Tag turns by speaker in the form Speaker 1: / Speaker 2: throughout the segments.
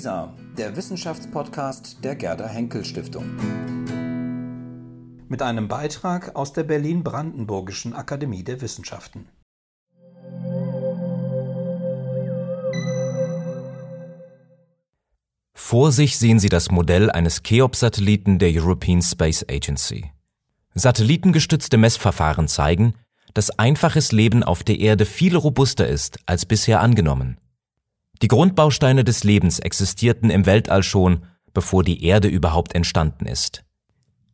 Speaker 1: WISA, der Wissenschaftspodcast der Gerda Henkel Stiftung. Mit einem Beitrag aus der Berlin-Brandenburgischen Akademie der Wissenschaften.
Speaker 2: Vor sich sehen Sie das Modell eines Cheops-Satelliten der European Space Agency. Satellitengestützte Messverfahren zeigen, dass einfaches Leben auf der Erde viel robuster ist als bisher angenommen. Die Grundbausteine des Lebens existierten im Weltall schon, bevor die Erde überhaupt entstanden ist.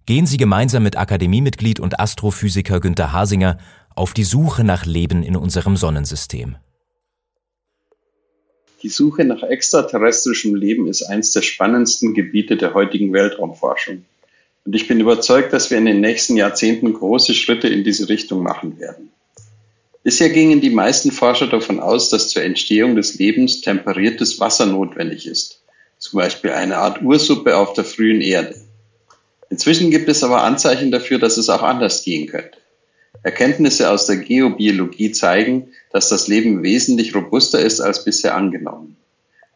Speaker 2: Gehen Sie gemeinsam mit Akademiemitglied und Astrophysiker Günter Hasinger auf die Suche nach Leben in unserem Sonnensystem.
Speaker 3: Die Suche nach extraterrestrischem Leben ist eines der spannendsten Gebiete der heutigen Weltraumforschung. Und ich bin überzeugt, dass wir in den nächsten Jahrzehnten große Schritte in diese Richtung machen werden. Bisher gingen die meisten Forscher davon aus, dass zur Entstehung des Lebens temperiertes Wasser notwendig ist, zum Beispiel eine Art Ursuppe auf der frühen Erde. Inzwischen gibt es aber Anzeichen dafür, dass es auch anders gehen könnte. Erkenntnisse aus der Geobiologie zeigen, dass das Leben wesentlich robuster ist als bisher angenommen.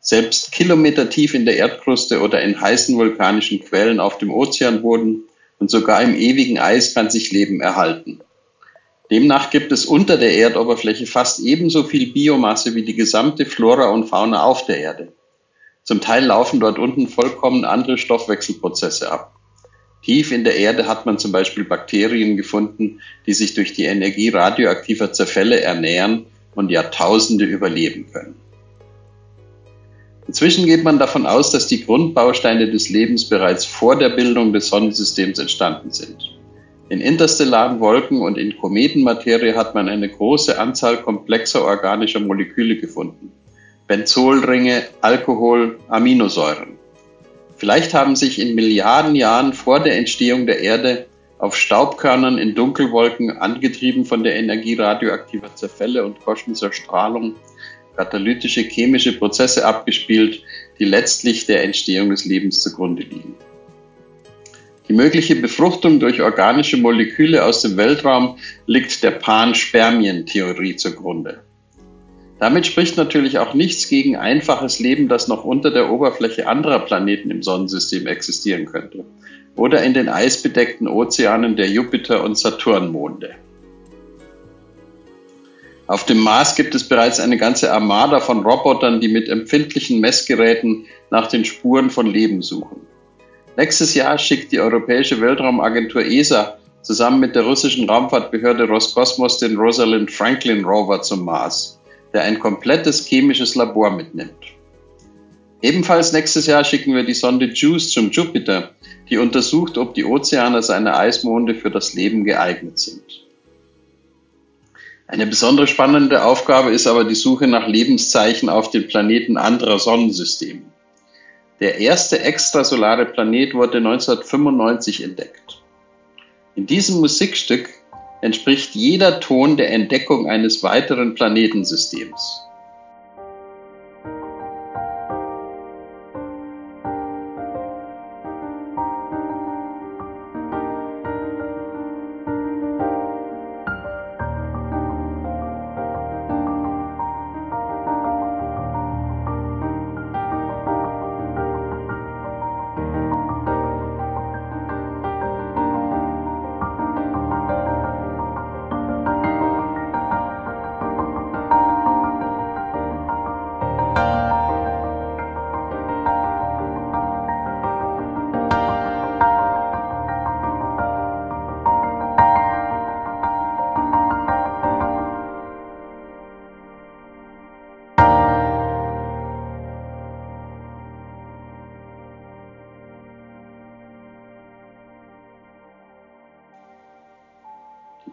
Speaker 3: Selbst Kilometer tief in der Erdkruste oder in heißen vulkanischen Quellen auf dem Ozeanboden und sogar im ewigen Eis kann sich Leben erhalten. Demnach gibt es unter der Erdoberfläche fast ebenso viel Biomasse wie die gesamte Flora und Fauna auf der Erde. Zum Teil laufen dort unten vollkommen andere Stoffwechselprozesse ab. Tief in der Erde hat man zum Beispiel Bakterien gefunden, die sich durch die Energie radioaktiver Zerfälle ernähren und Jahrtausende überleben können. Inzwischen geht man davon aus, dass die Grundbausteine des Lebens bereits vor der Bildung des Sonnensystems entstanden sind. In interstellaren Wolken und in Kometenmaterie hat man eine große Anzahl komplexer organischer Moleküle gefunden. Benzolringe, Alkohol, Aminosäuren. Vielleicht haben sich in Milliarden Jahren vor der Entstehung der Erde auf Staubkörnern in Dunkelwolken, angetrieben von der Energie radioaktiver Zerfälle und kosmischer Strahlung, katalytische chemische Prozesse abgespielt, die letztlich der Entstehung des Lebens zugrunde liegen. Die mögliche Befruchtung durch organische Moleküle aus dem Weltraum liegt der Panspermien-Theorie zugrunde. Damit spricht natürlich auch nichts gegen einfaches Leben, das noch unter der Oberfläche anderer Planeten im Sonnensystem existieren könnte oder in den eisbedeckten Ozeanen der Jupiter- und Saturnmonde. Auf dem Mars gibt es bereits eine ganze Armada von Robotern, die mit empfindlichen Messgeräten nach den Spuren von Leben suchen. Nächstes Jahr schickt die Europäische Weltraumagentur ESA zusammen mit der russischen Raumfahrtbehörde Roskosmos den Rosalind Franklin Rover zum Mars, der ein komplettes chemisches Labor mitnimmt. Ebenfalls nächstes Jahr schicken wir die Sonde JUICE zum Jupiter, die untersucht, ob die Ozeane seiner Eismonde für das Leben geeignet sind. Eine besonders spannende Aufgabe ist aber die Suche nach Lebenszeichen auf den Planeten anderer Sonnensysteme. Der erste extrasolare Planet wurde 1995 entdeckt. In diesem Musikstück entspricht jeder Ton der Entdeckung eines weiteren Planetensystems.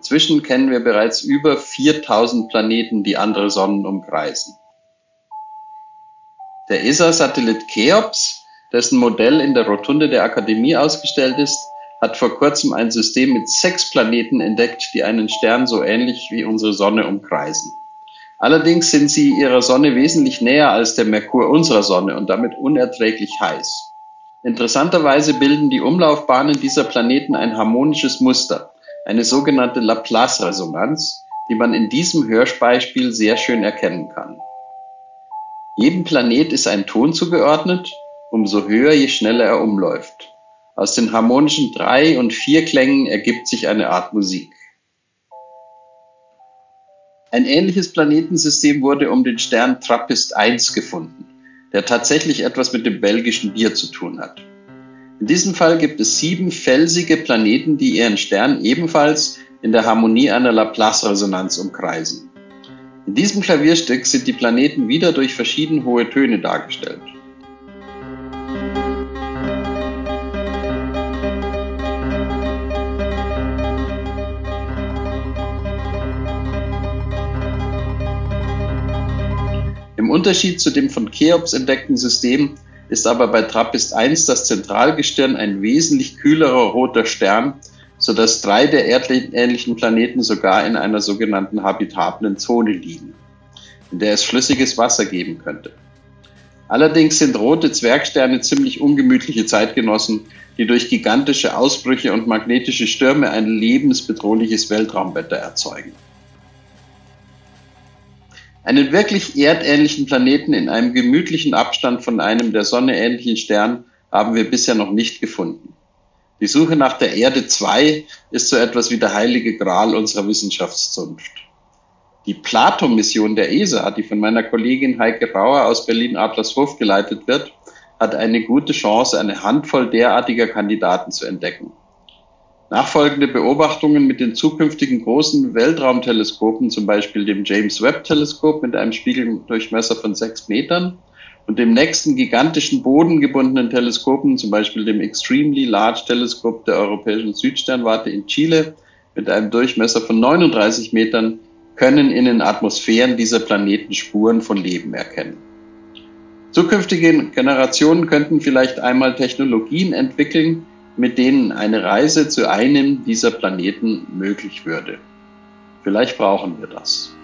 Speaker 3: Inzwischen kennen wir bereits über 4000 Planeten, die andere Sonnen umkreisen. Der ESA-Satellit Cheops, dessen Modell in der Rotunde der Akademie ausgestellt ist, hat vor kurzem ein System mit sechs Planeten entdeckt, die einen Stern so ähnlich wie unsere Sonne umkreisen. Allerdings sind sie ihrer Sonne wesentlich näher als der Merkur unserer Sonne und damit unerträglich heiß. Interessanterweise bilden die Umlaufbahnen dieser Planeten ein harmonisches Muster eine sogenannte Laplace-Resonanz, die man in diesem Hörspiel sehr schön erkennen kann. Jedem Planet ist ein Ton zugeordnet, umso höher, je schneller er umläuft. Aus den harmonischen Drei- und Vierklängen ergibt sich eine Art Musik. Ein ähnliches Planetensystem wurde um den Stern Trappist 1 gefunden, der tatsächlich etwas mit dem belgischen Bier zu tun hat. In diesem Fall gibt es sieben felsige Planeten, die ihren Stern ebenfalls in der Harmonie einer Laplace-Resonanz umkreisen. In diesem Klavierstück sind die Planeten wieder durch verschieden hohe Töne dargestellt. Im Unterschied zu dem von Cheops entdeckten System ist aber bei TRAPPIST 1 das Zentralgestirn ein wesentlich kühlerer roter Stern, sodass drei der erdähnlichen Planeten sogar in einer sogenannten habitablen Zone liegen, in der es flüssiges Wasser geben könnte. Allerdings sind rote Zwergsterne ziemlich ungemütliche Zeitgenossen, die durch gigantische Ausbrüche und magnetische Stürme ein lebensbedrohliches Weltraumwetter erzeugen. Einen wirklich erdähnlichen Planeten in einem gemütlichen Abstand von einem der Sonne ähnlichen Stern haben wir bisher noch nicht gefunden. Die Suche nach der Erde 2 ist so etwas wie der heilige Gral unserer Wissenschaftszunft. Die Plato-Mission der ESA, die von meiner Kollegin Heike Rauer aus Berlin-Adlershof geleitet wird, hat eine gute Chance, eine Handvoll derartiger Kandidaten zu entdecken. Nachfolgende Beobachtungen mit den zukünftigen großen Weltraumteleskopen, zum Beispiel dem James Webb Teleskop mit einem Spiegeldurchmesser von sechs Metern und dem nächsten gigantischen bodengebundenen Teleskopen, zum Beispiel dem Extremely Large Teleskop der Europäischen Südsternwarte in Chile mit einem Durchmesser von 39 Metern, können in den Atmosphären dieser Planeten Spuren von Leben erkennen. Zukünftige Generationen könnten vielleicht einmal Technologien entwickeln, mit denen eine Reise zu einem dieser Planeten möglich würde. Vielleicht brauchen wir das.